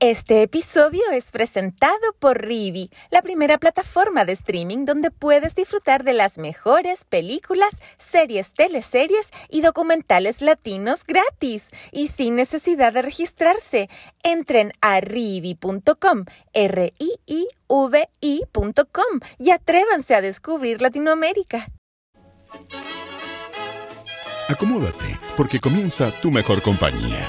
Este episodio es presentado por Rivi, la primera plataforma de streaming donde puedes disfrutar de las mejores películas, series, teleseries y documentales latinos gratis y sin necesidad de registrarse. Entren a rivi.com, r i i v i.com y atrévanse a descubrir Latinoamérica. Acomódate, porque comienza tu mejor compañía.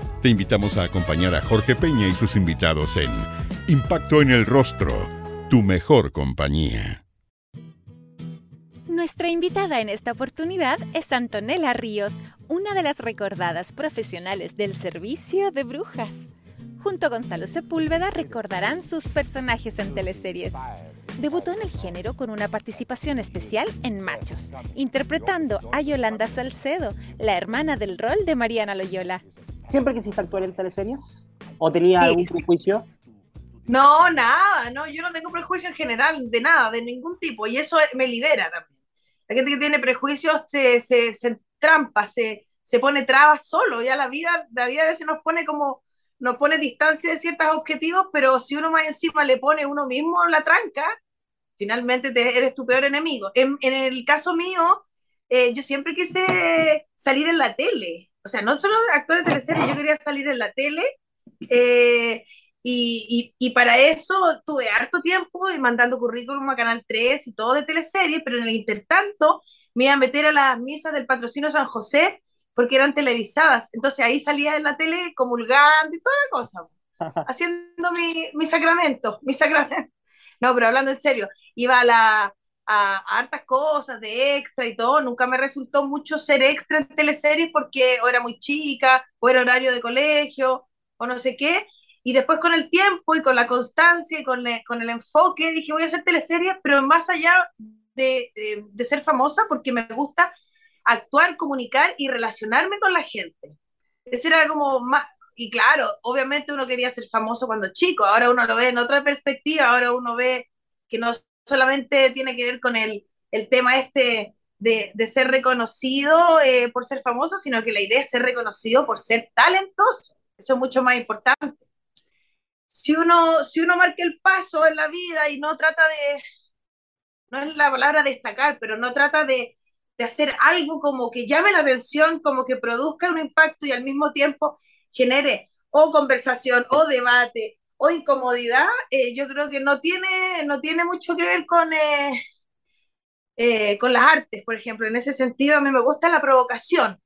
te invitamos a acompañar a Jorge Peña y sus invitados en Impacto en el Rostro, tu mejor compañía. Nuestra invitada en esta oportunidad es Antonella Ríos, una de las recordadas profesionales del servicio de brujas. Junto a Gonzalo Sepúlveda recordarán sus personajes en teleseries. Debutó en el género con una participación especial en Machos, interpretando a Yolanda Salcedo, la hermana del rol de Mariana Loyola. ¿Siempre quisiste actuar en teleseries? ¿O tenía algún prejuicio? No, nada, no, yo no tengo prejuicio en general, de nada, de ningún tipo, y eso me libera también. La gente que tiene prejuicios se, se, se trampa, se, se pone trabas solo, ya la vida, la vida a veces nos pone como, nos pone distancia de ciertos objetivos, pero si uno más encima le pone uno mismo la tranca, finalmente te, eres tu peor enemigo. En, en el caso mío, eh, yo siempre quise salir en la tele, o sea, no solo actor de teleseries, yo quería salir en la tele. Eh, y, y, para eso tuve harto tiempo y mandando currículum a Canal 3 y todo de teleseries, pero en el intertanto me iba a meter a las misas del patrocinio San José porque eran televisadas. Entonces ahí salía en la tele comulgando y toda la cosa, haciendo mi, mi sacramento, mi sacramento. No, pero hablando en serio, iba a la, a, hartas cosas de extra y todo. Nunca me resultó mucho ser extra en teleseries porque era muy chica, o era horario de colegio, o no sé qué. Y después con el tiempo y con la constancia y con, con el enfoque, dije, voy a hacer teleseries, pero más allá de, de, ser famosa, porque me gusta actuar, comunicar y relacionarme con la gente. Ese era como más, y claro, obviamente uno quería ser famoso cuando chico, ahora uno lo ve en otra perspectiva, ahora uno ve que no solamente tiene que ver con el, el tema este de, de ser reconocido eh, por ser famoso, sino que la idea es ser reconocido por ser talentoso. Eso es mucho más importante. Si uno, si uno marca el paso en la vida y no trata de, no es la palabra destacar, pero no trata de, de hacer algo como que llame la atención, como que produzca un impacto y al mismo tiempo genere o conversación o debate o incomodidad, eh, yo creo que no tiene, no tiene mucho que ver con, eh, eh, con las artes, por ejemplo. En ese sentido, a mí me gusta la provocación.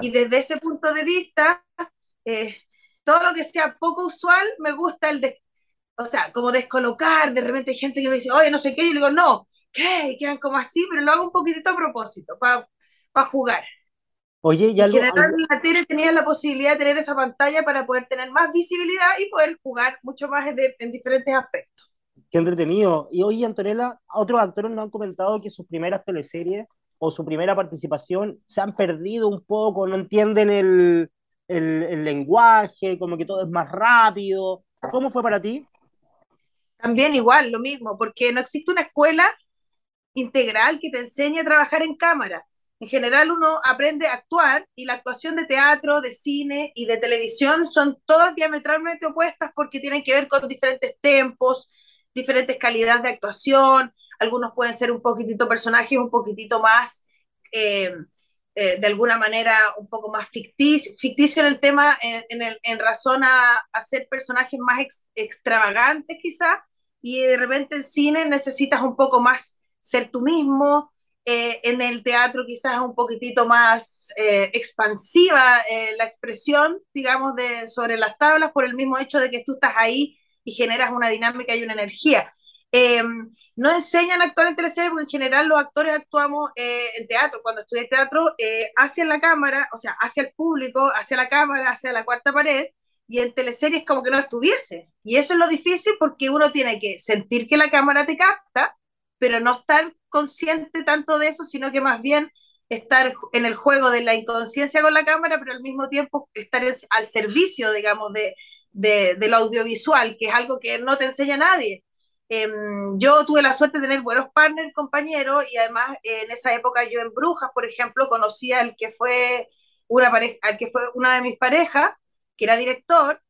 Y desde ese punto de vista, todo lo que sea poco usual, me gusta el, de, o sea, como descolocar, de repente hay gente que me dice, oye, no sé qué, yo le digo, no, ¿qué? Quedan como así, pero lo hago un poquitito a propósito, para jugar. Oye, ya en general, la tele tenía la posibilidad de tener esa pantalla para poder tener más visibilidad y poder jugar mucho más en, diferentes aspectos. Qué entretenido. Y hoy, Antonella, otros actores nos han comentado que sus primeras teleseries o su primera participación se han perdido un poco, no entienden el, el, el lenguaje, como que todo es más rápido. ¿Cómo fue para ti? También igual, lo mismo, porque no existe una escuela integral que te enseñe a trabajar en cámara en general uno aprende a actuar y la actuación de teatro, de cine y de televisión son todas diametralmente opuestas porque tienen que ver con diferentes tempos, diferentes calidades de actuación, algunos pueden ser un poquitito personajes, un poquitito más, eh, eh, de alguna manera, un poco más ficticio, ficticio en el tema, en, en razón a, hacer personajes más extravagantes quizá, y de repente en cine necesitas un poco más ser tú mismo, eh, en el teatro quizás un poquitito más eh, expansiva eh, la expresión, digamos, de, sobre las tablas por el mismo hecho de que tú estás ahí y generas una dinámica y una energía. Em, no enseñan a actuar en teleseries porque en general los actores actuamos en teatro. Cuando estudié teatro, hacia la cámara, o sea, hacia el público, hacia la cámara, hacia la cuarta pared, y en teleseries como que no estuviese. Y eso es lo difícil porque uno tiene que sentir que la cámara te capta, pero no estar consciente tanto de eso, sino que más bien estar en el juego de la inconsciencia con la cámara, pero al mismo tiempo estar al servicio, digamos, de, de, lo audiovisual, que es algo que no te enseña nadie. Em, yo tuve la suerte de tener buenos partners, compañeros, y además en esa época yo en Brujas, por ejemplo, conocía al que fue una pareja, al que fue una de mis parejas, que era director,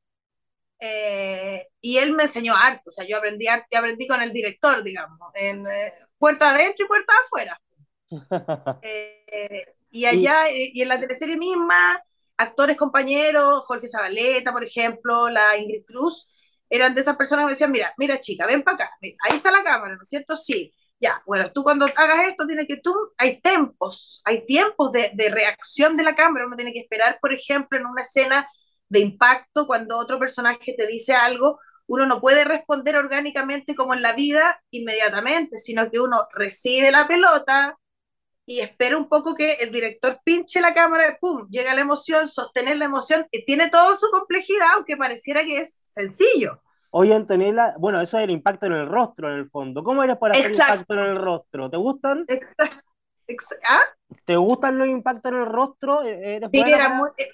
eh, y él me enseñó arte, o sea, yo aprendí arte, aprendí con el director, digamos, en eh, puerta adentro y puerta afuera. Eh, y allá, y en la teleserie misma, actores compañeros, Jorge Zabaleta, por ejemplo, la Ingrid Cruz, eran de esas personas que me decían, mira, mira chica, ven para acá, ahí está la cámara, ¿no es cierto? Sí, ya, bueno, tú cuando hagas esto tienes que tú, hay tiempos, hay tiempos de, de reacción de la cámara, uno tiene que esperar, por ejemplo, en una escena de impacto cuando otro personaje te dice algo, uno no puede responder orgánicamente como en la vida inmediatamente, sino que uno recibe la pelota y espera un poco que el director pinche la cámara pum, llega la emoción, sostener la emoción, que tiene toda su complejidad, aunque pareciera que es sencillo. Oye, Antonella, bueno, eso es el impacto en el rostro, en el fondo. ¿Cómo eres para hacer impacto en el rostro? ¿Te gustan? Exacto. ¿Ah? ¿Te gustan los impactos en el rostro? Sí, era muy, eh,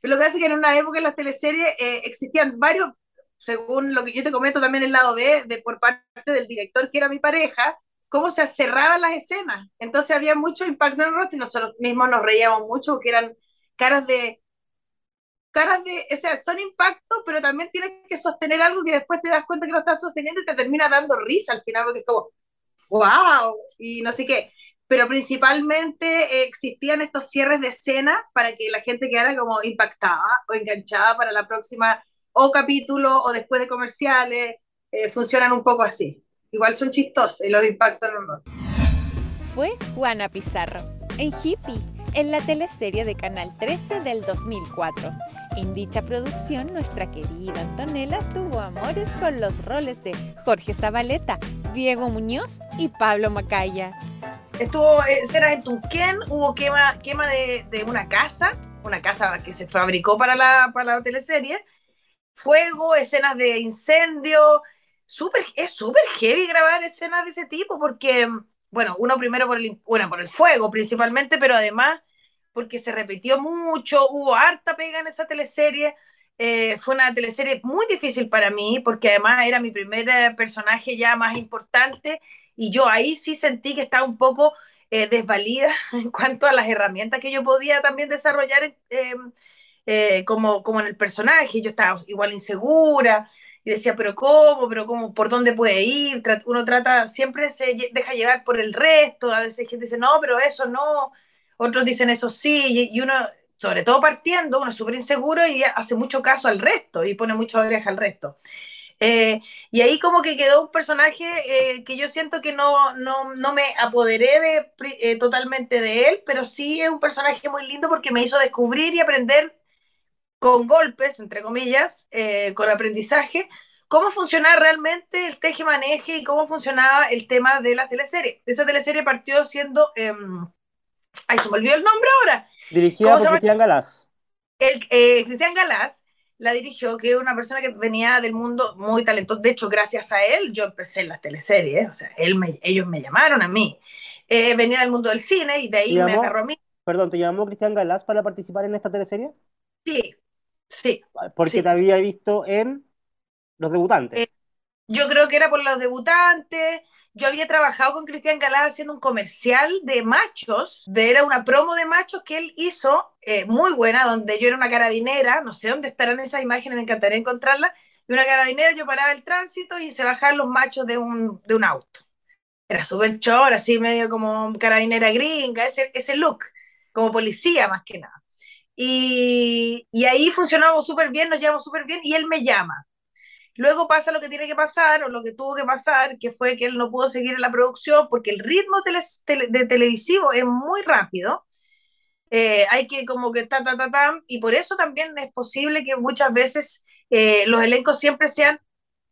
pero lo que hace es que en una época en las teleseries eh, existían varios, según lo que yo te comento también el lado B, de por parte del director que era mi pareja, cómo se cerraban las escenas. Entonces había mucho impacto en el rostro y nosotros mismos nos reíamos mucho porque eran caras de caras de, o sea, son impactos, pero también tienes que sostener algo que después te das cuenta que lo estás sosteniendo y te termina dando risa al final, porque es como, wow, y no sé qué pero principalmente eh, existían estos cierres de escena para que la gente quedara como impactada o enganchada para la próxima o capítulo o después de comerciales, eh, funcionan un poco así. Igual son chistosos y los impactos no. Fue Juana Pizarro, en Hippie, en la teleserie de Canal 13 del 2004. En dicha producción, nuestra querida Antonella tuvo amores con los roles de Jorge Zabaleta, Diego Muñoz y Pablo Macaya estuvo eh, escenas en Tunquén, hubo quema, quema de, de, una casa, una casa que se fabricó para la, para la teleserie, fuego, escenas de incendio, super, es súper heavy grabar escenas de ese tipo porque, bueno, uno primero por el, bueno, por el fuego principalmente, pero además porque se repitió mucho, hubo harta pega en esa teleserie, eh, fue una teleserie muy difícil para mí porque además era mi primer eh, personaje ya más importante y yo ahí sí sentí que estaba un poco eh, desvalida en cuanto a las herramientas que yo podía también desarrollar eh, eh, como, como en el personaje. Yo estaba igual insegura y decía, pero ¿cómo? ¿Pero cómo? ¿Por dónde puede ir? Uno trata, siempre se deja llevar por el resto. A veces gente dice, no, pero eso no. Otros dicen eso sí. Y uno, sobre todo partiendo, uno es súper inseguro y hace mucho caso al resto y pone mucha oreja al resto. Eh, y ahí como que quedó un personaje eh, que yo siento que no, no, no me apoderé de, eh, totalmente de él, pero sí es un personaje muy lindo porque me hizo descubrir y aprender con golpes, entre comillas, con aprendizaje, cómo funcionaba realmente el teje-maneje y cómo funcionaba el tema de la teleserie. Esa teleserie partió siendo... Em, ay, se me olvidó el nombre ahora. Dirigida por Cristian Galás. El, Cristian Galás la dirigió, que es una persona que venía del mundo muy talentoso. De hecho, gracias a él, yo empecé en las teleseries, o sea, él ellos me llamaron a mí. Eh, venía del mundo del cine y de ahí me agarró a mí. Perdón, ¿te llamó Cristian Galás para participar en esta teleserie? Sí, sí. Porque te había visto en Los Debutantes. Eh, yo creo que era por Los Debutantes, yo había trabajado con Cristian Galá haciendo un comercial de machos, de, era una promo de machos que él hizo, eh, muy buena, donde yo era una carabinera, no sé dónde estarán esas imágenes, me encantaría encontrarlas, y una carabinera, yo paraba el tránsito y se bajaban los machos de un, de un auto. Era súper chor, así medio como carabinera gringa, ese, ese look, como policía más que nada. Y, y ahí funcionamos súper bien, nos llevamos súper bien, y él me llama Luego pasa lo que tiene que pasar o lo que tuvo que pasar, que fue que él no pudo seguir en la producción porque el ritmo de televisivo es muy rápido. Eh, hay que como que ta, ta, ta, ta, y por eso también es posible que muchas veces eh, los elencos siempre sean,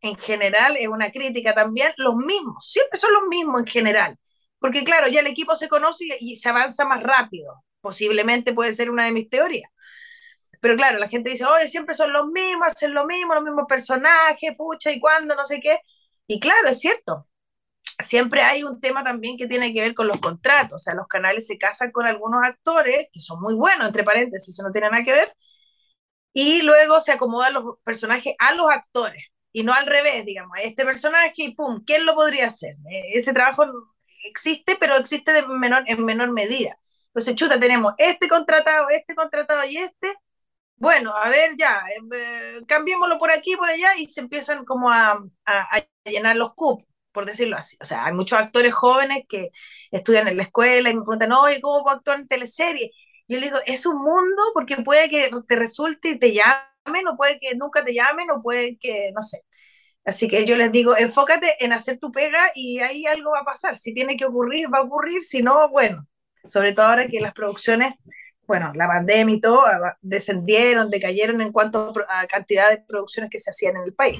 en general, es una crítica también, los mismos, siempre son los mismos en general. Porque claro, ya el equipo se conoce y se avanza más rápido. Posiblemente puede ser una de mis teorías. Pero claro, la gente dice, oye, siempre son los mismos, hacen lo mismo, los mismos personajes, pucha, y cuándo, no sé qué. Y claro, es cierto. siempre hay un tema también que tiene que ver con los contratos. O sea, los canales se casan con algunos actores que son muy buenos, entre paréntesis, eso no tiene nada que ver, y luego se acomodan los personajes a los actores y no al revés, digamos, este personaje y pum, ¿quién lo podría hacer? Eh, ese trabajo existe, pero existe de menor, en menor medida. Entonces, chuta, tenemos este contratado, este contratado y este. Bueno, a ver, ya, eh, cambiémoslo por aquí, por allá, y se empiezan como a, a, llenar los cupos, por decirlo así. O sea, hay muchos actores jóvenes que estudian en la escuela y me preguntan, oye, ¿cómo puedo actuar en teleserie? Yo le digo, es un mundo porque puede que te resulte y te llamen, o puede que nunca te llamen, o puede que, no sé. Así que yo les digo, enfócate en hacer tu pega y ahí algo va a pasar. Si tiene que ocurrir, va a ocurrir. Si no, bueno, sobre todo ahora que las producciones, bueno, la pandemia y todo, ah, descendieron, decayeron en cuanto a cantidad de producciones que se hacían en el país.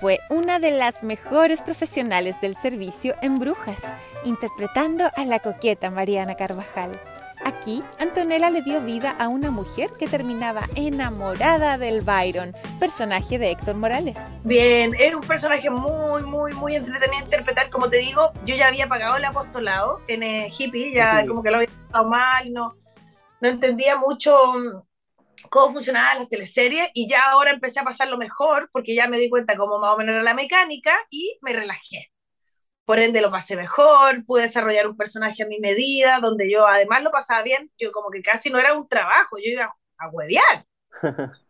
Fue una de las mejores profesionales del servicio en Brujas, interpretando a la coqueta Mariana Carvajal. Aquí, Antonella le dio vida a una mujer que terminaba enamorada del Byron, personaje de Héctor Morales. Bien, es un personaje muy, muy, muy entretenido de interpretar. Como te digo, yo ya había pagado el apostolado en el hippie, ya como que lo había pasado mal, no, no entendía mucho mm, cómo funcionaban las teleseries y ya ahora empecé a pasarlo mejor porque ya me di cuenta cómo más o menos era la mecánica y me relajé por ende lo pasé mejor, pude desarrollar un personaje a mi medida, donde yo además lo pasaba bien, yo como que casi no era un trabajo, yo iba a huevear.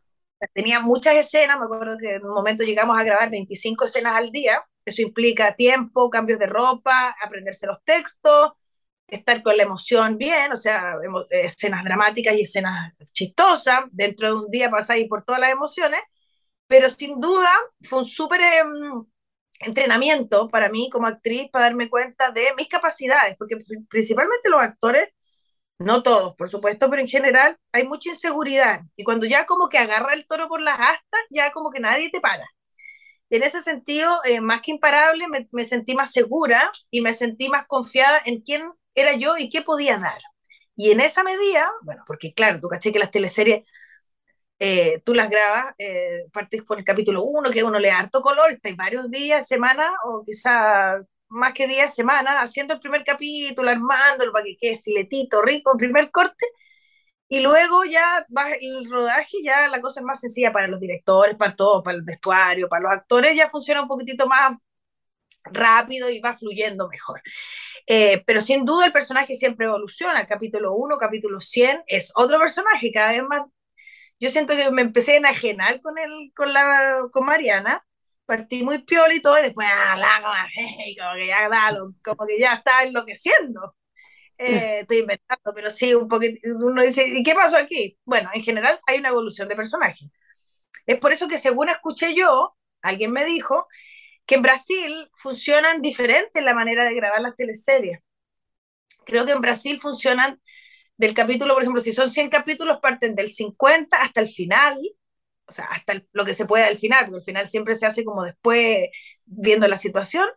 Tenía muchas escenas, me acuerdo que en un momento llegamos a grabar 25 escenas al día, eso implica tiempo, cambios de ropa, aprenderse los textos, estar con la emoción bien, o sea, escenas dramáticas y escenas chistosas, dentro de un día pasáis por todas las emociones, pero sin duda fue un súper... Em, entrenamiento para mí como actriz para darme cuenta de mis capacidades, porque principalmente los actores, no todos, por supuesto, pero en general hay mucha inseguridad. Y cuando ya como que agarra el toro por las astas, ya como que nadie te para. en ese sentido, eh, más que imparable, me, me, sentí más segura y me sentí más confiada en quién era yo y qué podía dar. Y en esa medida, bueno, porque claro, tú caché que las teleseries eh, tú las grabas, eh, partís por el capítulo 1, que uno le da harto color, estáis varios días, semanas, o quizá más que días, semanas, haciendo el primer capítulo, armándolo para que quede filetito, rico, primer corte, y luego ya va el rodaje, ya la cosa es más sencilla para los directores, para todos, para el vestuario, para los actores, ya funciona un poquitito más rápido y va fluyendo mejor. Eh, pero sin duda el personaje siempre evoluciona. Capítulo 1, capítulo 100 es otro personaje, cada vez más yo siento que me empecé a enajenar con, el, con, la, con Mariana, partí muy piola y todo, y después, ah, la, como que ya, como que ya está enloqueciendo. Eh, estoy inventando, pero sí, un poquito, uno dice, ¿y qué pasó aquí? Bueno, en general hay una evolución de personaje. Es por eso que según escuché yo, alguien me dijo que en Brasil funcionan diferente la manera de grabar las teleseries. Creo que en Brasil funcionan del capítulo, por ejemplo, si son 100 capítulos, parten del 50 hasta el final, o sea, hasta lo que se pueda al final, porque el final siempre se hace como después viendo la situación,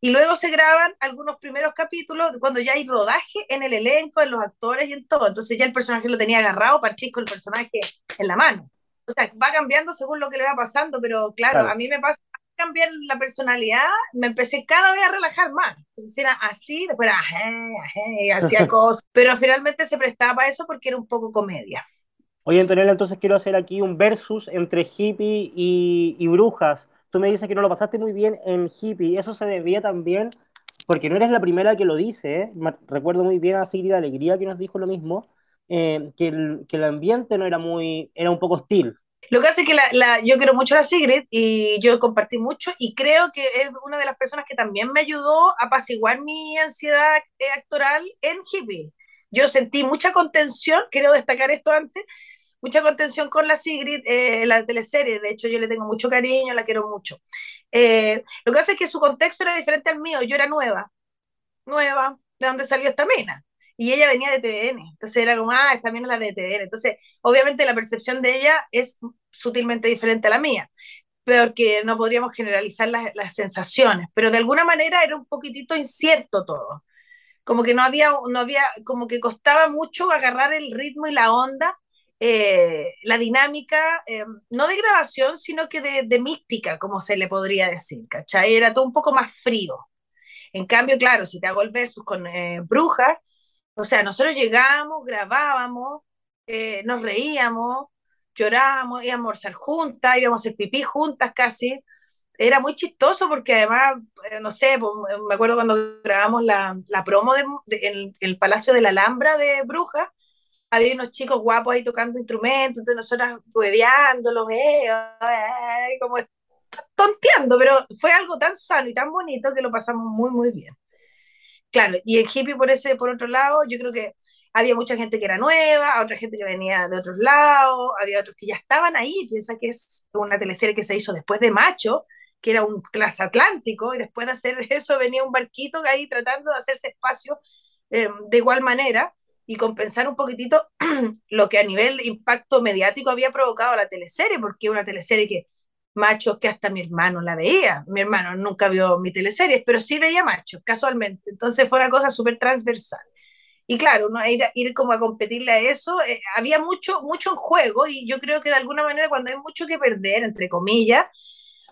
y luego se graban algunos primeros capítulos cuando ya hay rodaje en el elenco, en los actores y en todo. Entonces ya el personaje lo tenía agarrado, partís con el personaje en la mano. O sea, va cambiando según lo que le va pasando, pero claro. a mí me pasa cambiar la personalidad, me empecé cada vez a relajar más. Entonces era así, después era ajé, hacía cosas, pero finalmente se prestaba para eso porque era un poco comedia. Oye, Antonella, entonces quiero hacer aquí un versus entre hippie y, y brujas. Tú me dices que no lo pasaste muy bien en hippie. Eso se debía también, porque no eres la primera que lo dice. ¿eh? Recuerdo muy bien a Sigrid Alegría que nos dijo lo mismo, eh, que, el, que el ambiente no era muy, era un poco hostil. Lo que hace que la, yo quiero mucho a la Sigrid y yo compartí mucho y creo que es una de las personas que también me ayudó a apaciguar mi ansiedad eh, actoral en Hippie. Yo sentí mucha contención, quiero destacar esto antes, mucha contención con la Sigrid, eh, la teleserie, de hecho yo le tengo mucho cariño, la quiero mucho. Eh, lo que hace es que su contexto era diferente al mío, yo era nueva, nueva, ¿de dónde salió esta mina? Y ella venía de TVN, entonces era como, ah, esta es la de TVN, entonces obviamente la percepción de ella es sutilmente diferente a la mía, porque no podríamos generalizar las, las sensaciones, pero de alguna manera era un poquitito incierto todo, como que no había, no había, como que costaba mucho agarrar el ritmo y la onda eh, la dinámica, eh, no de grabación, sino que de, mística, como se le podría decir, ¿cachai? Era todo un poco más frío. En cambio, claro, si te hago el versus con eh, Brujas, o sea, nosotros llegábamos, grabábamos, nos reíamos, llorábamos, íbamos a almorzar juntas, íbamos a hacer pipí juntas casi. Era muy chistoso porque además, no sé, pues, me acuerdo cuando grabamos la, la promo de, en el Palacio de la Alhambra de Brujas, había unos chicos guapos ahí tocando instrumentos, entonces nosotras hueveándolos, eh, como tonteando, pero fue algo tan sano y tan bonito que lo pasamos muy, muy bien. Claro, y el hippie por ese, por otro lado, yo creo que había mucha gente que era nueva, otra gente que venía de otros lados, había otros que ya estaban ahí, piensa que es una teleserie que se hizo después de Macho, que era un clase atlántico, y después de hacer eso venía un barquito ahí tratando de hacerse espacio eh, de igual manera, y compensar un poquitito lo que a nivel impacto mediático había provocado la teleserie, porque una teleserie que machos que hasta mi hermano la veía. Mi hermano nunca vio mi teleserie, pero sí veía machos, casualmente. Entonces fue una cosa súper transversal. Y claro, ¿no? ir, ir como a competirle a eso, eh, había mucho, mucho en juego y yo creo que de alguna manera cuando hay mucho que perder, entre comillas,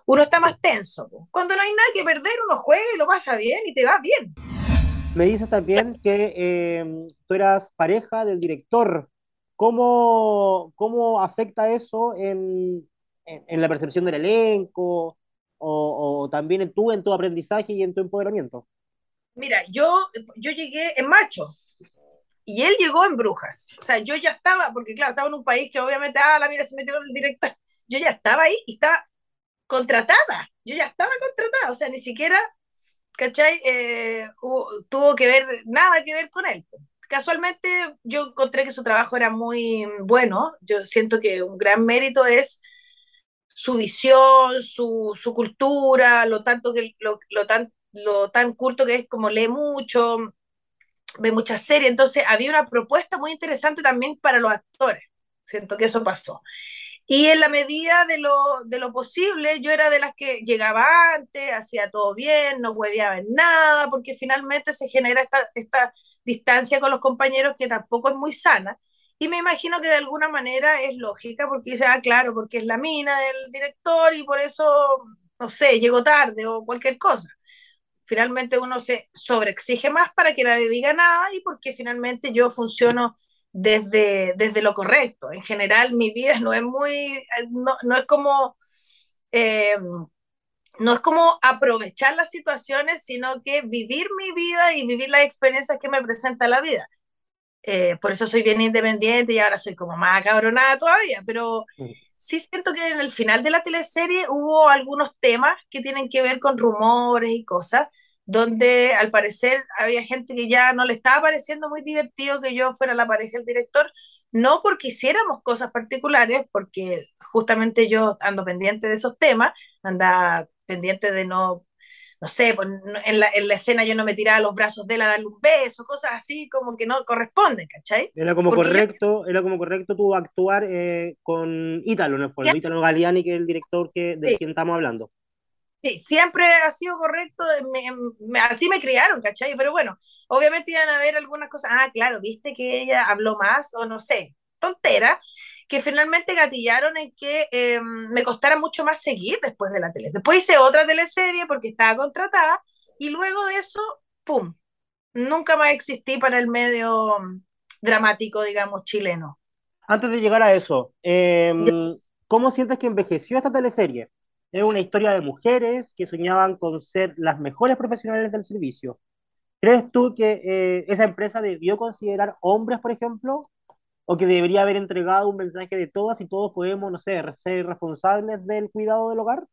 uno está más tenso. Cuando no hay nada que perder, uno juega y lo pasa bien y te va bien. Me dices también que eh, tú eras pareja del director. ¿Cómo, cómo afecta eso en, en, la percepción del elenco o, o, también en tu, en tu aprendizaje y en tu empoderamiento? Mira, yo, yo llegué en macho y él llegó en brujas. O sea, yo ya estaba, porque claro, estaba en un país que obviamente, ah, la mira, se metió el director. Yo ya estaba ahí y estaba contratada. Yo ya estaba contratada. O sea, ni siquiera ¿cachai? Eh, tuvo que ver, nada que ver con él. Casualmente yo encontré que su trabajo era muy bueno, yo siento que un gran mérito es su visión, su, su cultura, lo tanto que lo, lo, tan, lo tan culto que es como lee mucho, ve muchas series, entonces había una propuesta muy interesante también para los actores, siento que eso pasó. Y en la medida de lo, de lo posible, yo era de las que llegaba antes, hacía todo bien, no hueveaba en nada, porque finalmente se genera esta, esta distancia con los compañeros que tampoco es muy sana. Y me imagino que de alguna manera es lógica, porque dice, ah, claro, porque es la mina del director y por eso, no sé, llegó tarde o cualquier cosa. Finalmente uno se sobreexige más para que nadie diga nada y porque finalmente yo funciono desde, desde lo correcto. En general, mi vida no es muy, no, no es como, eh, no es como aprovechar las situaciones, sino que vivir mi vida y vivir las experiencias que me presenta la vida. Eh, por eso soy bien independiente y ahora soy como más cabronada todavía, pero mm. sí siento que en el final de la teleserie hubo algunos temas que tienen que ver con rumores y cosas donde al parecer había gente que ya no le estaba pareciendo muy divertido que yo fuera la pareja del director, no porque hiciéramos cosas particulares, porque justamente yo ando pendiente de esos temas, anda pendiente de no, no sé, pues, en, la, en la escena yo no me tiraba los brazos de él a darle un beso, cosas así como que no corresponden, ¿cachai? Era como correcto, era como correcto tú actuar eh, con Ítalo, ¿no? Con Ítalo Galiani, que es el director que, de quien estamos hablando. Sí, siempre ha sido correcto, así me criaron, ¿cachai? Pero bueno, obviamente iban a ver algunas cosas, ah, claro, viste que ella habló más, o no sé, tontera, que finalmente gatillaron en que em, me costara mucho más seguir después de la tele. Después hice otra teleserie porque estaba contratada, y luego de eso, ¡pum! Nunca más existí para el medio mm, dramático, digamos, chileno. Antes de llegar a eso, em, ¿cómo sientes que envejeció esta teleserie? Es una historia de mujeres que soñaban con ser las mejores profesionales del servicio. ¿Crees tú que eh, esa empresa debió considerar hombres, por ejemplo? ¿O que debería haber entregado un mensaje de todas y todos podemos, no sé, ser responsables del cuidado del hogar?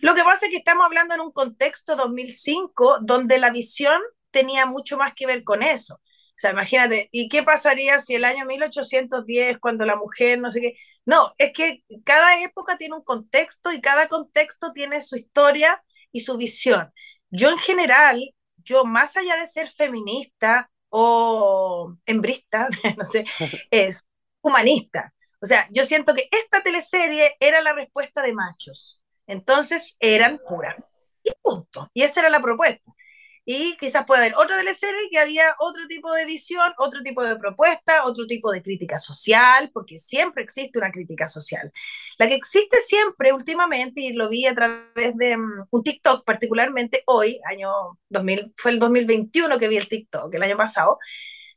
Lo que pasa es que estamos hablando en un contexto 2005 donde la visión tenía mucho más que ver con eso. O sea, imagínate, ¿y qué pasaría si el año 1810, cuando la mujer, no sé qué, no, es que cada época tiene un contexto y cada contexto tiene su historia y su visión. Yo en general, yo más allá de ser feminista o hembrista, no sé, es humanista. O sea, yo siento que esta teleserie era la respuesta de machos. Entonces eran puras. Y punto. Y esa era la propuesta. Y quizás pueda haber otra teleserie que había otro tipo de visión, otro tipo de propuesta, otro tipo de crítica social, porque siempre existe una crítica social. La que existe siempre últimamente, y lo vi a través de um, un TikTok, particularmente hoy, año 2000, fue el 2021 que vi el TikTok, el año pasado,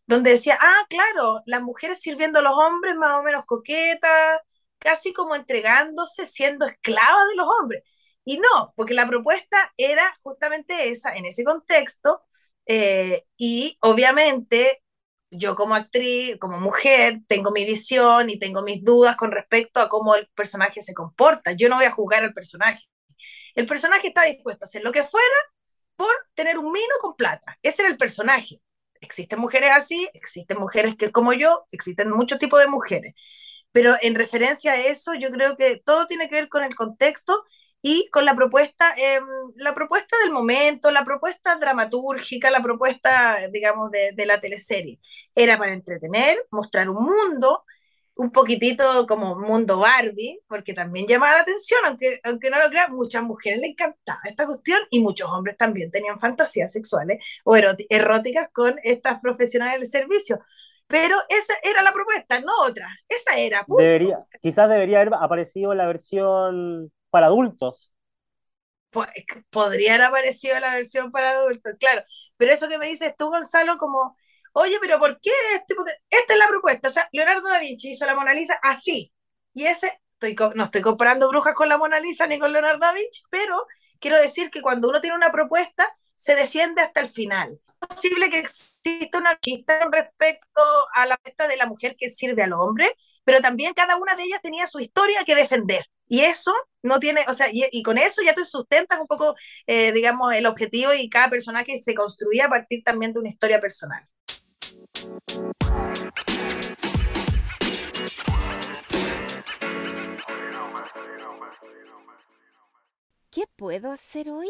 donde decía, ah, claro, las mujeres sirviendo a los hombres más o menos coquetas, casi como entregándose, siendo esclavas de los hombres. Y no, porque la propuesta era justamente esa, en ese contexto, eh, y obviamente yo como actriz, como mujer, tengo mi visión y tengo mis dudas con respecto a cómo el personaje se comporta. Yo no voy a juzgar al personaje. El personaje está dispuesto a hacer lo que fuera por tener un mino con plata. Ese era el personaje. Existen mujeres así, existen mujeres que como yo, existen muchos tipos de mujeres. Pero en referencia a eso, yo creo que todo tiene que ver con el contexto y con la propuesta, em, la propuesta del momento, la propuesta dramatúrgica, la propuesta, digamos, de, de, la teleserie. Era para entretener, mostrar un mundo, un poquitito como mundo Barbie, porque también llamaba la atención, aunque, aunque no lo crean, muchas mujeres le encantaba esta cuestión y muchos hombres también tenían fantasías sexuales o eróticas con estas profesionales del servicio. Pero esa era la propuesta, no otra. Esa era. Debería, quizás debería haber aparecido la versión para adultos. Podría haber aparecido la versión para adultos, claro. Pero eso que me dices tú, Gonzalo, como, oye, pero ¿por qué este? Porque esta es la propuesta. O sea, Leonardo da Vinci hizo la Mona Lisa así. Y ese, estoy, no estoy comparando brujas con la Mona Lisa ni con Leonardo da Vinci, pero quiero decir que cuando uno tiene una propuesta, se defiende hasta el final. Es posible que exista una chista respecto a la propuesta de la mujer que sirve al hombre, pero también cada una de ellas tenía su historia que defender. Y eso no tiene, o sea, y, con eso ya tú sustentas un poco, eh, digamos, el objetivo y cada personaje se construía a partir también de una historia personal. ¿Qué puedo hacer hoy?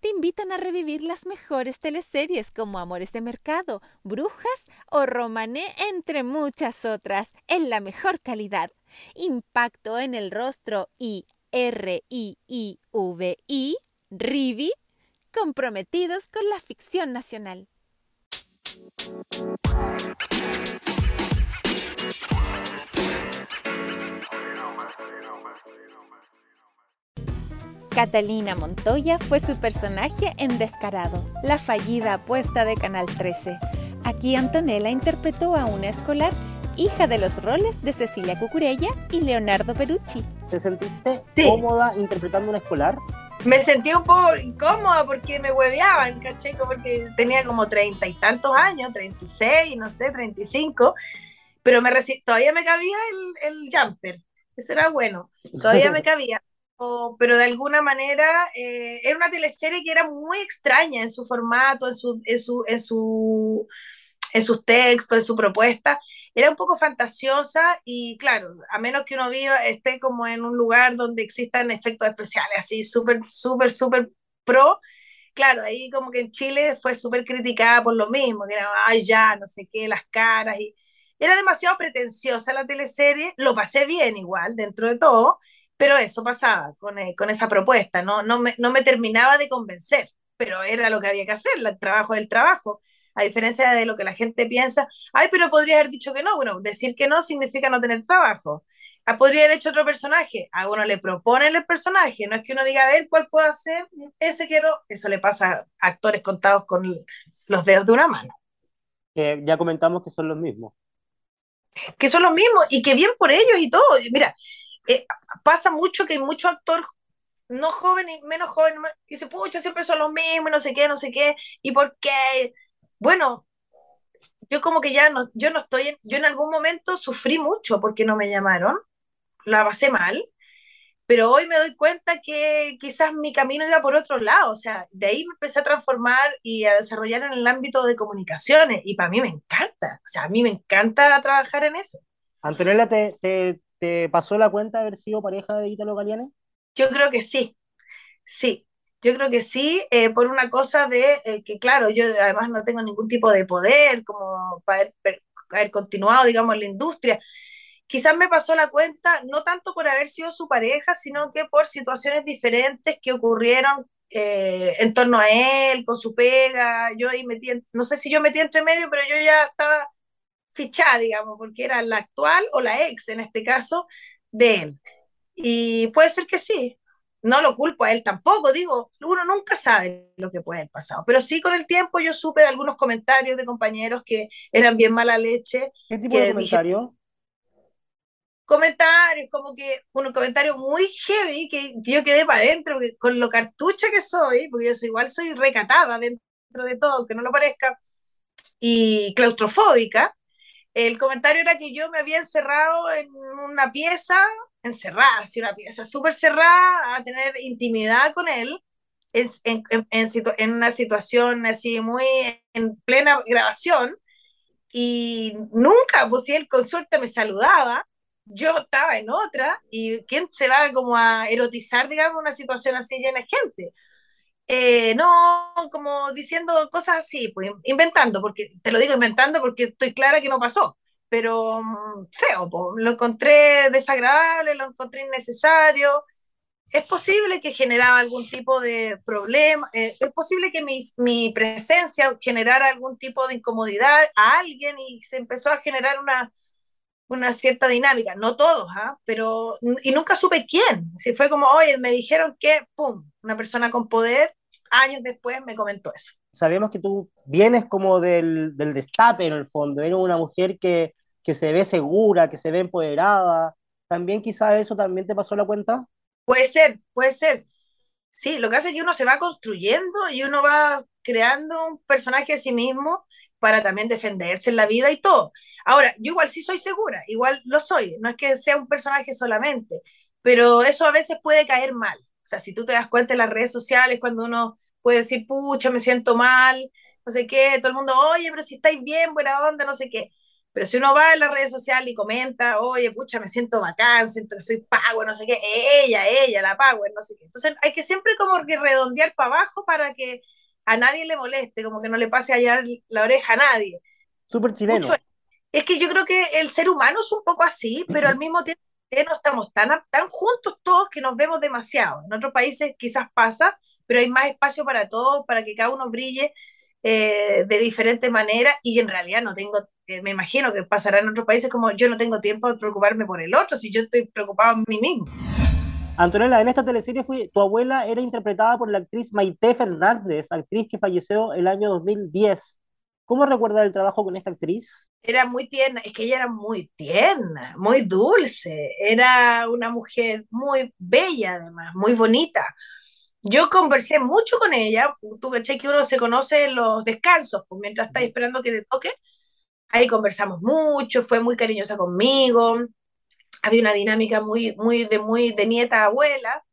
te invitan a revivir las mejores teleseries como Amores de Mercado, Brujas o Romané, entre muchas otras, en la mejor calidad. Impacto en el rostro y R-I-I-V-I, Rivi, comprometidos con la ficción nacional. Catalina Montoya fue su personaje en Descarado, la fallida apuesta de Canal 13. Aquí Antonella interpretó a una escolar, hija de los roles de Cecilia Cucurella y Leonardo Perucci. ¿Te sentiste cómoda interpretando una escolar? Me sentí un poco incómoda porque me hueveaban, ¿cachai? Porque tenía como treinta y tantos años, 36, no sé, 35, pero me todavía me cabía el, el jumper, eso era bueno, todavía me cabía pero de alguna manera eh, era una teleserie que era muy extraña en su formato, en, su, en, su, en, su, en sus textos, en su propuesta. Era un poco fantasiosa y claro, a menos que uno viva, esté como en un lugar donde existan efectos especiales así, súper, súper, súper pro, claro, ahí como que en Chile fue súper criticada por lo mismo, que era, ay, ya, no sé qué, las caras, y era demasiado pretenciosa la teleserie, lo pasé bien igual, dentro de todo, pero eso pasaba con, eh, con esa propuesta, no, no, me, no me terminaba de convencer, pero era lo que había que hacer, el trabajo del trabajo. A diferencia de lo que la gente piensa, ay, pero podría haber dicho que no. Bueno, decir que no significa no tener trabajo. Ah, podría haber hecho otro personaje. A uno le proponen el personaje, no es que uno diga, a ver cuál puedo hacer, ese quiero. Eso le pasa a actores contados con los dedos de una mano. ya comentamos que son los mismos. Que son los mismos y que bien por ellos y todo. Mira, eh, pasa mucho que hay muchos actores no jóvenes, menos jóvenes, que dicen, pucha, siempre son los mismos, no sé qué, no sé qué, y por qué. Bueno, yo como que ya no, yo no estoy, yo en algún momento sufrí mucho porque no me llamaron, la pasé mal, pero hoy me doy cuenta que quizás mi camino iba por otro lado, o sea, de ahí me empecé a transformar y a desarrollar en el ámbito de comunicaciones, y para mí me encanta, o sea, a mí me encanta trabajar en eso. Antonella, ¿te, te, te pasó la cuenta de haber sido pareja de Italo Galeani? Yo creo que sí, sí. Yo creo que sí, eh, por una cosa de eh, que, claro, yo además no tengo ningún tipo de poder como para haber, continuado, digamos, en la industria. Quizás me pasó la cuenta, no tanto por haber sido su pareja, sino que por situaciones diferentes que ocurrieron eh, en torno a él, con su pega. Yo ahí metí, no sé si yo metí entre medio, pero yo ya estaba fichada, digamos, porque era la actual o la ex, en este caso, de él. Y puede ser que sí. No lo culpo a él tampoco, digo, uno nunca sabe lo que puede haber pasado. Pero sí con el tiempo yo supe de algunos comentarios de compañeros que eran bien mala leche, ¿Qué tipo de dije, comentario? comentarios, como que unos comentarios muy heavy que yo quedé para adentro, con lo cartucha que soy, porque yo soy, igual soy recatada dentro de todo, aunque no lo parezca, y claustrofóbica, el comentario era que yo me había encerrado en una pieza, encerrada, así una pieza súper cerrada, a tener intimidad con él, en, en, en, situ en una situación así muy en plena grabación, y nunca, pues si él con me saludaba, yo estaba en otra, y ¿quién se va como a erotizar, digamos, una situación así llena de gente? Eh, no, como diciendo cosas así, pues inventando, porque te lo digo inventando porque estoy clara que no pasó, pero um, feo, pues, lo encontré desagradable, lo encontré innecesario. Es posible que generaba algún tipo de problema, eh, es posible que mi, mi, presencia generara algún tipo de incomodidad a alguien y se empezó a generar una, una cierta dinámica, no todos, ¿ah? pero y nunca supe quién, si fue como, oye, me dijeron que, pum, una persona con poder, años después me comentó eso. Sabemos que tú vienes como del, del destape en el fondo, eres una mujer que, que se ve segura, que se ve empoderada, también quizás eso también te pasó la cuenta. Puede ser, puede ser. Sí, lo que hace es que uno se va construyendo y uno va creando un personaje de sí mismo para también defenderse en la vida y todo. Ahora, yo igual sí soy segura, igual lo soy, no es que sea un personaje solamente, pero eso a veces puede caer mal. O sea, si tú te das cuenta en las redes sociales, cuando uno puede decir, pucha, me siento mal, no sé qué, todo el mundo, oye, pero si estáis bien, buena onda, no sé qué. Pero si uno va en las redes sociales y comenta, oye, pucha, me siento bacán, siento que soy power, no sé qué, ella, ella, la power, no sé qué. Entonces hay que siempre como que redondear para abajo para que a nadie le moleste, como que no le pase allá la oreja a nadie. Súper chileno. Mucho, es que yo creo que el ser humano es un poco así, pero al mismo tiempo no estamos tan, tan juntos todos que nos vemos demasiado. En otros países quizás pasa, pero hay más espacio para todos, para que cada uno brille eh, de diferentes maneras y en realidad no tengo, eh, me imagino que pasará en otros países como yo no tengo tiempo de preocuparme por el otro, si yo estoy preocupado en mí mismo. Antonella, en esta teleserie fue, tu abuela era interpretada por la actriz Maite Fernández, actriz que falleció el año 2010. ¿Cómo recuerda el trabajo con esta actriz? Era muy tierna, es que ella era muy tierna, muy dulce, era una mujer muy bella además, muy bonita. Yo conversé mucho con ella, tú caché que uno se conoce en los descansos, pues mientras estás esperando que te toque, ahí conversamos mucho, fue muy cariñosa conmigo, había una dinámica muy, muy de, muy de nieta a abuela,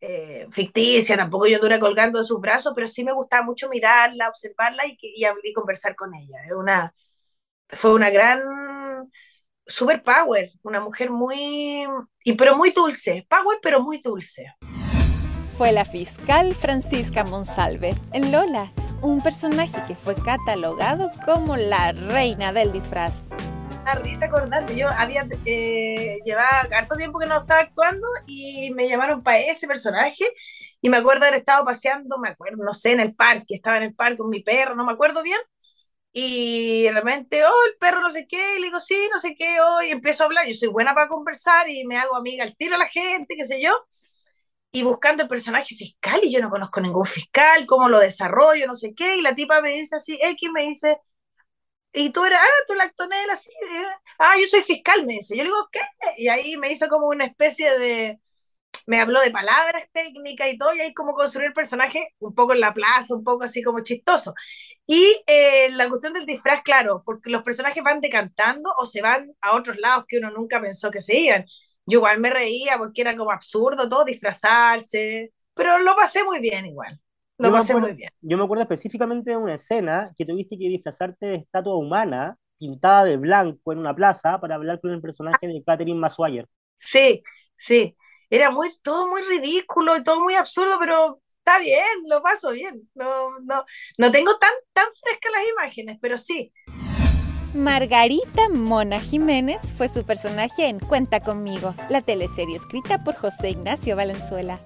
eh, ficticia, tampoco yo dura colgando de sus brazos, pero sí me gustaba mucho mirarla, observarla y, y, y conversar con ella. Una, fue una gran super power, una mujer muy, y, pero muy dulce, power pero muy dulce. Fue la fiscal Francisca Monsalve en Lola, un personaje que fue catalogado como la reina del disfraz. Risa acordarte, yo había eh, llevaba harto tiempo que no estaba actuando y me llamaron para ese personaje. Y me acuerdo haber estado paseando, me acuerdo, no sé, en el parque, estaba en el parque con mi perro, no me acuerdo bien, y de repente, oh, el perro no sé qué, y le digo, sí, no sé qué, oh, y empiezo a hablar, yo soy buena para conversar y me hago amiga al tiro a la gente, qué sé yo, y buscando el personaje fiscal, y yo no conozco ningún fiscal, cómo lo desarrollo, no sé qué, y la tipa me dice así, X me dice, y tú eras, ah, tú la actonela, así, ah, yo soy fiscal, me dice, yo le digo, ¿qué? Y ahí me hizo como una especie de, me habló de palabras técnicas y todo, y ahí como construir el personaje un poco en la plaza, un poco así como chistoso. Y eh, la cuestión del disfraz, claro, porque los personajes van decantando o se van a otros lados que uno nunca pensó que se iban. Yo igual me reía porque era como absurdo todo disfrazarse, pero lo pasé muy bien igual. Lo yo pasé acuerdo, muy bien. Yo me acuerdo específicamente de una escena que tuviste que disfrazarte de estatua humana pintada de blanco en una plaza para hablar con el personaje de Catherine Maswire. Sí, sí. Era muy, todo muy ridículo y todo muy absurdo, pero está bien, lo paso bien. No, no, no tengo tan, tan frescas las imágenes, pero sí. Margarita Mona Jiménez fue su personaje en Cuenta conmigo, la teleserie escrita por José Ignacio Valenzuela.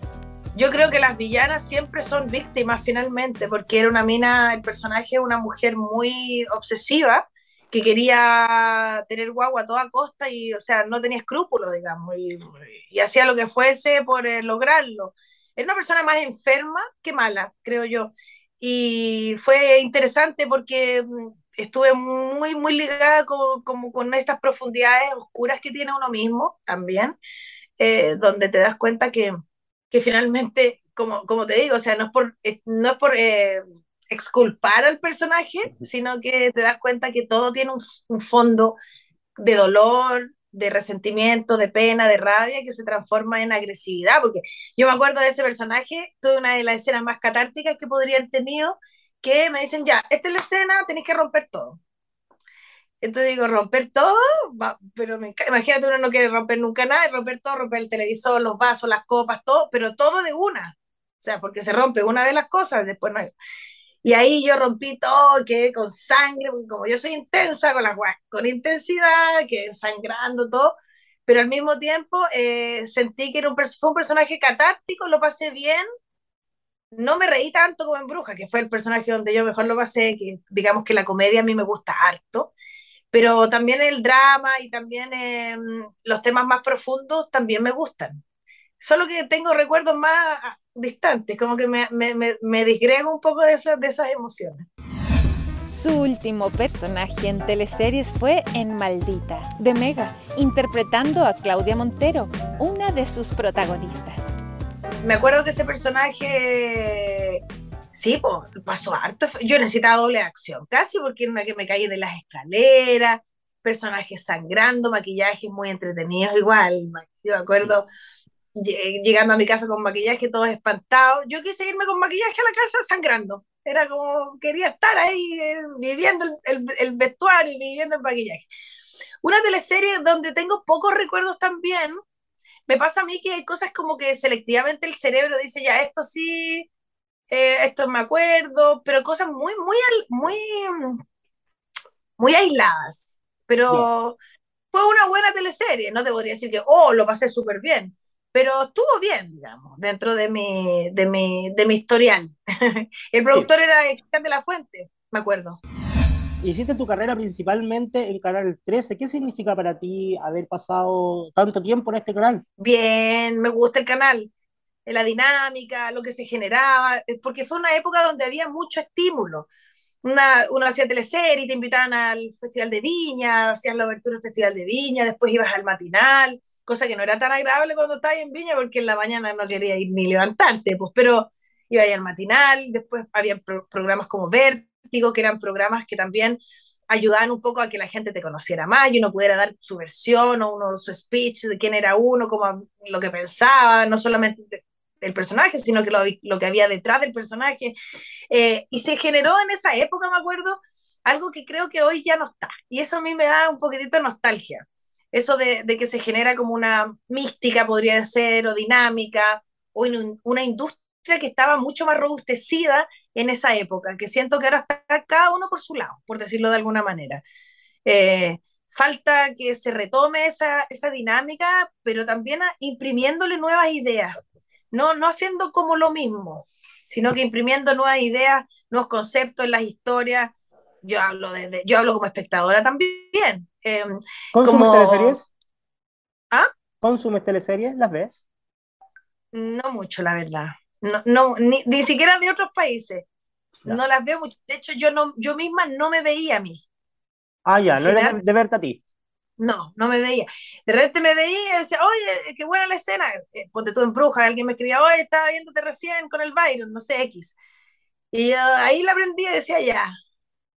Yo creo que las villanas siempre son víctimas finalmente, porque era una mina, el personaje, una mujer muy obsesiva, que quería tener guagua a toda costa y, o sea, no tenía escrúpulos, digamos, y, hacía lo que fuese por eh, lograrlo. Era una persona más enferma que mala, creo yo. Y fue interesante porque mm, estuve muy, muy ligada con, como con estas profundidades oscuras que tiene uno mismo también, eh, donde te das cuenta que, que finalmente, como, como te digo, o sea, no es por, eh, no es por eh, exculpar al personaje, sino que te das cuenta que todo tiene un, un fondo de dolor, de resentimiento, de pena, de rabia, que se transforma en agresividad, porque yo me acuerdo de ese personaje, tuve una de las escenas más catárticas que podría haber tenido, que me dicen, ya, esta es la escena, tenéis que romper todo. Entonces digo, romper todo, pero me, imagínate uno no quiere romper nunca nada, romper todo, romper el televisor, los vasos, las copas, todo, pero todo de una. O sea, porque se rompe una vez las cosas, después no hay. Y ahí yo rompí todo, quedé con sangre, porque como yo soy intensa con las con intensidad, que sangrando todo, pero al mismo tiempo eh, sentí que era un, fue un personaje catártico, lo pasé bien, no me reí tanto como en Bruja, que fue el personaje donde yo mejor lo pasé, que digamos que la comedia a mí me gusta harto, pero también el drama y también em, los temas más profundos también me gustan. Solo que tengo recuerdos más ah, distantes, como que me, me, me, disgrego un poco de, esas, de esas emociones. Su último personaje en teleseries fue en Maldita, de Mega, interpretando a Claudia Montero, una de sus protagonistas me acuerdo que ese personaje, sí, pues pasó harto. Yo necesitaba doble acción, casi porque era una que me caí de las escaleras, personajes sangrando, maquillajes muy entretenidos, igual. Yo me acuerdo llegando a mi casa con maquillaje, todos espantados. Yo quise irme con maquillaje a la casa sangrando. Era como, quería estar ahí eh, viviendo el, el, vestuario y viviendo el maquillaje. Una teleserie donde tengo pocos recuerdos también, me pasa a mí que hay cosas como que selectivamente el cerebro dice, ya, esto sí, eh, esto me acuerdo, pero cosas muy, muy, muy, muy aisladas. Pero fue una buena teleserie, no te podría decir que, oh, lo pasé súper bien, pero estuvo bien, digamos, dentro de mi, de mi, de mi historial. el productor era Cristian de la Fuente, me acuerdo. Hiciste tu carrera principalmente en Canal 13. ¿Qué significa para ti haber pasado tanto tiempo en este canal? Bien, me gusta el canal, la dinámica, lo que se generaba, eh, porque fue una época donde había mucho estímulo. Una, uno hacía teleserie, te invitaban al Festival de Viña, hacías la abertura del Festival de Viña, después ibas al matinal, cosa que no era tan agradable cuando estabas en Viña porque en la mañana no quería ir ni levantarte, pues, pero iba al matinal, después había programas como Ver que eran programas que también ayudaban un poco a que la gente te conociera más y uno pudiera dar su versión o uno, su speech de quién era uno, como lo que pensaba, no solamente del personaje, sino que lo, que había detrás del personaje. Eh, y se generó en esa época, me acuerdo, algo que creo que hoy ya no está. Y eso a mí me da un poquitito de nostalgia. Eso de, que se genera como una mística, podría ser, o dinámica, o una industria que estaba mucho más robustecida en esa época, que siento que ahora está cada uno por su lado, por decirlo de alguna manera. Eh, falta que se retome esa, esa dinámica, pero también imprimiéndole nuevas ideas, no, no haciendo como lo mismo, sino que imprimiendo nuevas ideas, nuevos conceptos en las historias. Yo hablo, desde, yo hablo como espectadora también. Eh, ¿Consumes teleseries? ¿Ah? ¿Consumes teleseries? ¿Las ves? No mucho, la verdad. No, no ni, ni, siquiera de otros países. No. las veo mucho. De hecho, yo, no, yo misma no me veía a mí. Ah, ya, no era de, verte a ti. No, no me veía. De repente me veía y decía, oye, qué buena la escena. Eh, ponte tú en bruja, alguien me escribía, oye, estaba viéndote recién con el Byron, no sé, X. Y ahí la aprendí y decía, ya.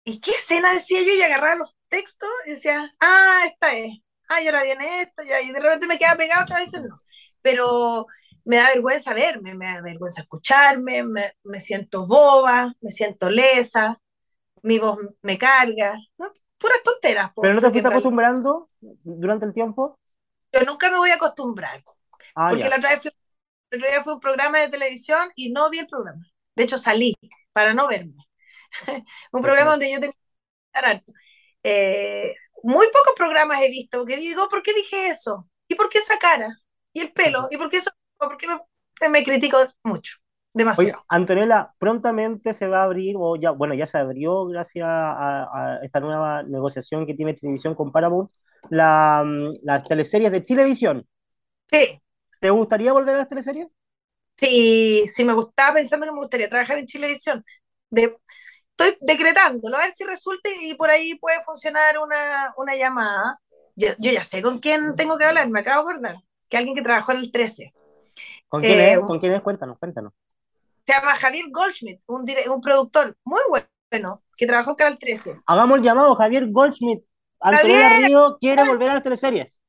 ¿Y qué escena decía yo? Y agarraba los textos y decía, ah, esta es. Ah, y ahora viene esto, ya. Y de repente me queda pegado otra vez no. Pero me da vergüenza verme, me da vergüenza escucharme, me, me siento boba, me siento lesa, mi voz me carga, ¿no? Puras tonteras. ¿Pero no te fuiste acostumbrando durante el tiempo? Yo nunca me voy a acostumbrar. Ah, porque la otra, vez fue, fue un programa de televisión y no vi el programa. De hecho, salí para no verme. un programa donde yo tenía que estar eh, muy pocos programas he visto, porque digo, ¿por qué dije eso? ¿Y por qué esa cara? ¿Y el pelo? ¿Y por qué eso? ¿Por qué me, me critico mucho? Demasiado. Antonella, prontamente se va a abrir, o ya, bueno, ya se abrió gracias a, esta nueva negociación que tiene Televisión con Paramount, la, mm, las teleseries de Chilevisión. Sí. ¿Te gustaría volver a las teleseries? Sí, sí, me gustaba pensando que me gustaría trabajar en Chilevisión. De, estoy decretándolo, a ver si resulta y por ahí puede funcionar una, una llamada. Yo, yo, ya sé con quién tengo que hablar, me acabo de acordar, que alguien que trabajó en el 13. ¿Con quién, es? Eh, ¿Con quién es? Cuéntanos, cuéntanos se llama Javier Goldschmidt, un, un productor muy bueno que trabajó en Canal 13. Hagamos el llamado, Javier Goldschmidt. Antonio Río quiere volver a las teleseries.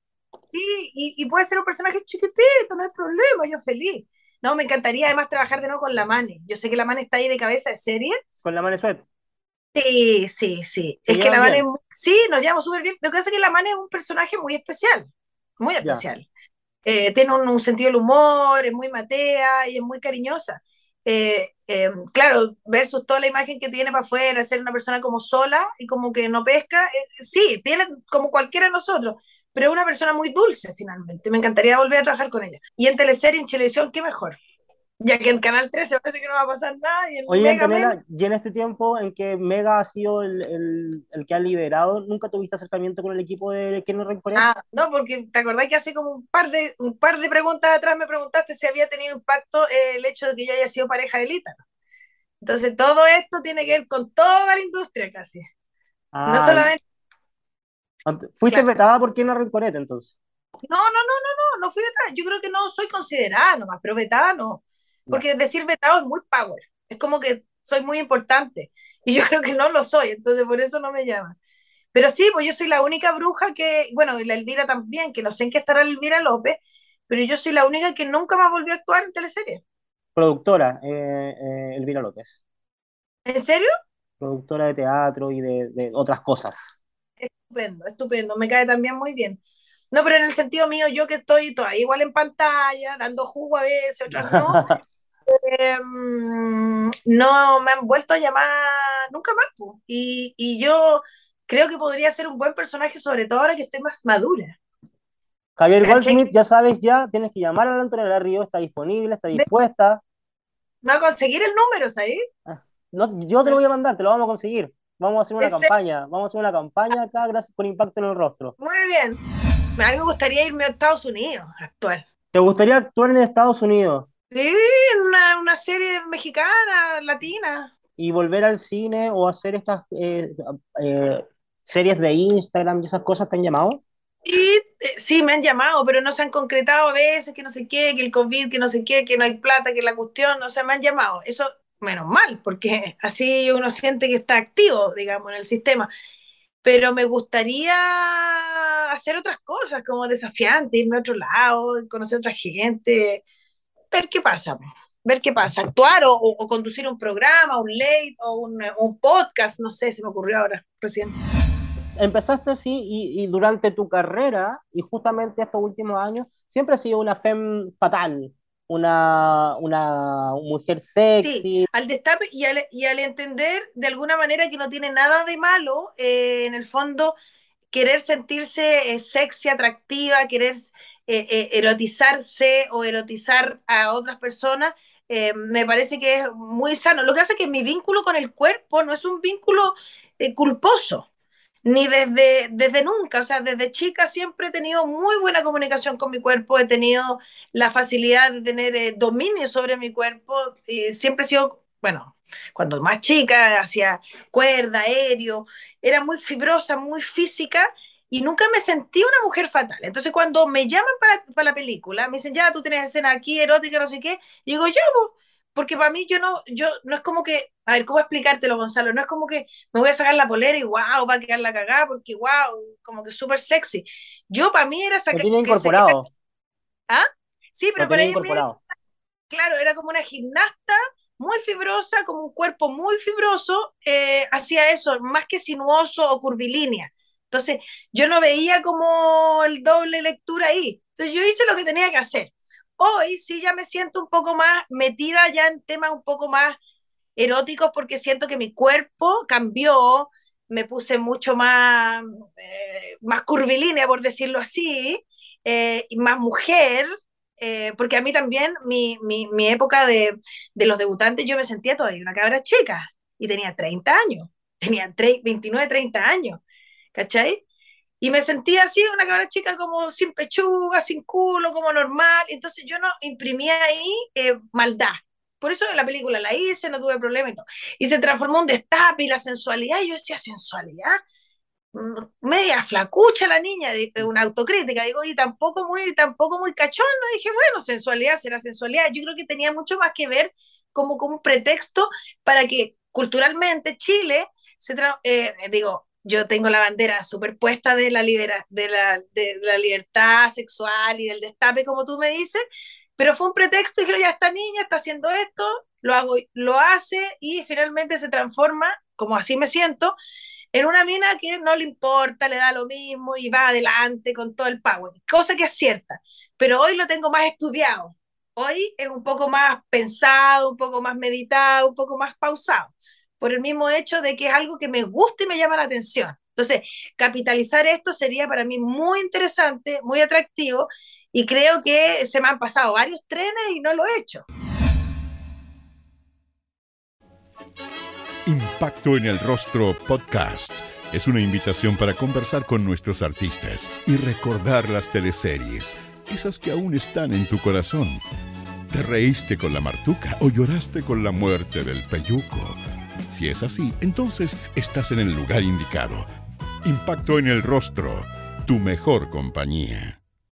Sí, y, puede ser un personaje chiquitito, no hay problema, yo feliz. No, me encantaría además trabajar de nuevo con la Mane. Yo sé que la Mane está ahí de cabeza de serie. ¿Con la Mane Suet? Sí, sí, sí. Es que la Mane, sí, nos llevamos súper bien. Lo que pasa es que la Mane es un personaje muy especial, muy especial. Eh, tiene un, un, sentido del humor, es muy matea y es muy cariñosa. Eh, eh, claro, versus toda la imagen que tiene para afuera, ser una persona como sola y como que no pesca, eh, sí, tiene como cualquiera de nosotros, pero es una persona muy dulce finalmente. Me encantaría volver a trabajar con ella. Y en teleserie, en televisión, qué mejor ya que en Canal 13 parece que no va a pasar nada. Y Oye, Mega y en este tiempo en que Mega ha sido el, el, el, que ha liderado, ¿nunca tuviste acercamiento con el equipo de Kenny Rencoret? Ah, no, porque te acordás que hace como un par de, un par de preguntas atrás me preguntaste si había tenido impacto el hecho de que yo haya sido pareja de Lita. Entonces todo esto tiene que ver con toda la industria casi. Ah, no solamente... ¿Fuiste vetada por Kenny Rencoret entonces? No, no, no, no, no, no fui vetada. Yo creo que no soy considerada nomás, pero vetada no. Porque decir vetado es muy power. Es como que soy muy importante. Y yo creo que no lo soy, entonces por eso no me llaman. Pero sí, pues yo soy la única bruja que, bueno, y la Elvira también, que no sé en qué estará Elvira López, pero yo soy la única que nunca más volvió a actuar en teleseries. Productora, eh, eh, Elvira López. ¿En serio? Productora de teatro y de, de, otras cosas. Estupendo, estupendo, me cae también muy bien. No, pero en el sentido mío, yo que estoy todavía igual en pantalla, dando jugo a veces, otras no, Em, no me han vuelto a llamar nunca más. Y, y, yo creo que podría ser un buen personaje, sobre todo ahora que estoy más madura. Javier Goldsmith, ya sabes, ya tienes que llamar a la Antonella Río, está disponible, está dispuesta. ¿Va a conseguir el número, ahí? Ah, no, yo te lo voy a mandar, te lo vamos a conseguir. Vamos a hacer una campaña, vamos a hacer una campaña acá, gracias por impacto en el rostro. Muy bien. A mí me gustaría irme a Estados Unidos a actuar. ¿Te gustaría actuar en Estados Unidos? Sí, una, una serie mexicana, latina. Y volver al cine o hacer estas eh, eh, series de Instagram y esas cosas te han llamado. Sí, eh, sí, me han llamado, pero no se han concretado a veces, que no sé qué, que el COVID, que no sé qué, que no hay plata, que la cuestión, o sea, me han llamado. Eso, menos mal, porque así uno siente que está activo, digamos, en el sistema. Pero me gustaría hacer otras cosas, como desafiante, irme a otro lado, conocer a otra gente ver qué pasa, ver qué pasa, actuar o, conducir un programa, un late o un, podcast, no sé, se me ocurrió ahora recién. Empezaste así y, durante tu carrera y justamente estos últimos años siempre has sido una fem fatal, una, una mujer sexy. Sí, al destape y al, y al entender de alguna manera que no tiene nada de malo, eh, en el fondo, querer sentirse eh, sexy, atractiva, querer eh, eh, erotizarse o erotizar a otras personas, eh, me parece que es muy sano. Lo que hace que mi vínculo con el cuerpo no es un vínculo culposo, ni desde, desde nunca. O sea, desde chica siempre he tenido muy buena comunicación con mi cuerpo, he tenido la facilidad de tener dominio sobre mi cuerpo, y siempre he sido, bueno, cuando más chica, hacía cuerda, aéreo, era muy fibrosa, muy física y nunca me sentí una mujer fatal. Entonces, cuando me llaman para, para la película, me dicen, ya, tú tienes escena aquí, erótica, no sé qué, y digo, yo, porque para mí yo no, yo no es como que, a ver, ¿cómo explicártelo, Gonzalo? No es como que me voy a sacar la polera y wow, va a quedar la cagada, porque wow, como que súper sexy. Yo para mí era sacar... incorporado. ¿Ah? Sí, pero para ella... Claro, era como una gimnasta muy fibrosa, como un cuerpo muy fibroso, eh, hacía eso, más que sinuoso o curvilínea. Entonces, yo no veía como el doble lectura ahí. Entonces, yo hice lo que tenía que hacer. Hoy sí ya me siento un poco más metida ya en temas un poco más eróticos porque siento que mi cuerpo cambió, me puse mucho más, eh, más curvilínea, por decirlo así, eh, más mujer, eh, porque a mí también, mi, mi, mi época de, de, los debutantes, yo me sentía todavía una cabra chica y tenía 30 años, tenía 29, 30 años, ¿cachai? Y me sentía así, una cabra chica como sin pechuga, sin culo, como normal. Entonces yo no imprimía ahí eh, maldad. Por eso la película la hice, no tuve problema y todo. Y se transformó en destape y la sensualidad. Y yo decía, sensualidad. Mm, media flacucha la niña, de, una autocrítica. Digo, y tampoco muy, tampoco muy cachonda. Dije, bueno, sensualidad será sensualidad. Yo creo que tenía mucho más que ver como, como un pretexto para que culturalmente Chile se eh, digo, yo tengo la bandera superpuesta de la, libera, de, la, de la libertad sexual y del destape, como tú me dices, pero fue un pretexto y dije, ya esta niña está haciendo esto, lo hago, lo hace y finalmente se transforma, como así me siento, en una mina que no le importa, le da lo mismo y va adelante con todo el power, cosa que es cierta, pero hoy lo tengo más estudiado, hoy es un poco más pensado, un poco más meditado, un poco más pausado por el mismo hecho de que es algo que me gusta y me llama la atención. Entonces, capitalizar esto sería para mí muy interesante, muy atractivo, y creo que se me han pasado varios trenes y no lo he hecho. Impacto en el Rostro Podcast es una invitación para conversar con nuestros artistas y recordar las teleseries, esas que aún están en tu corazón. ¿Te reíste con la martuca o lloraste con la muerte del peyuco? Si es así, entonces estás en el lugar indicado. Impacto en el rostro, tu mejor compañía.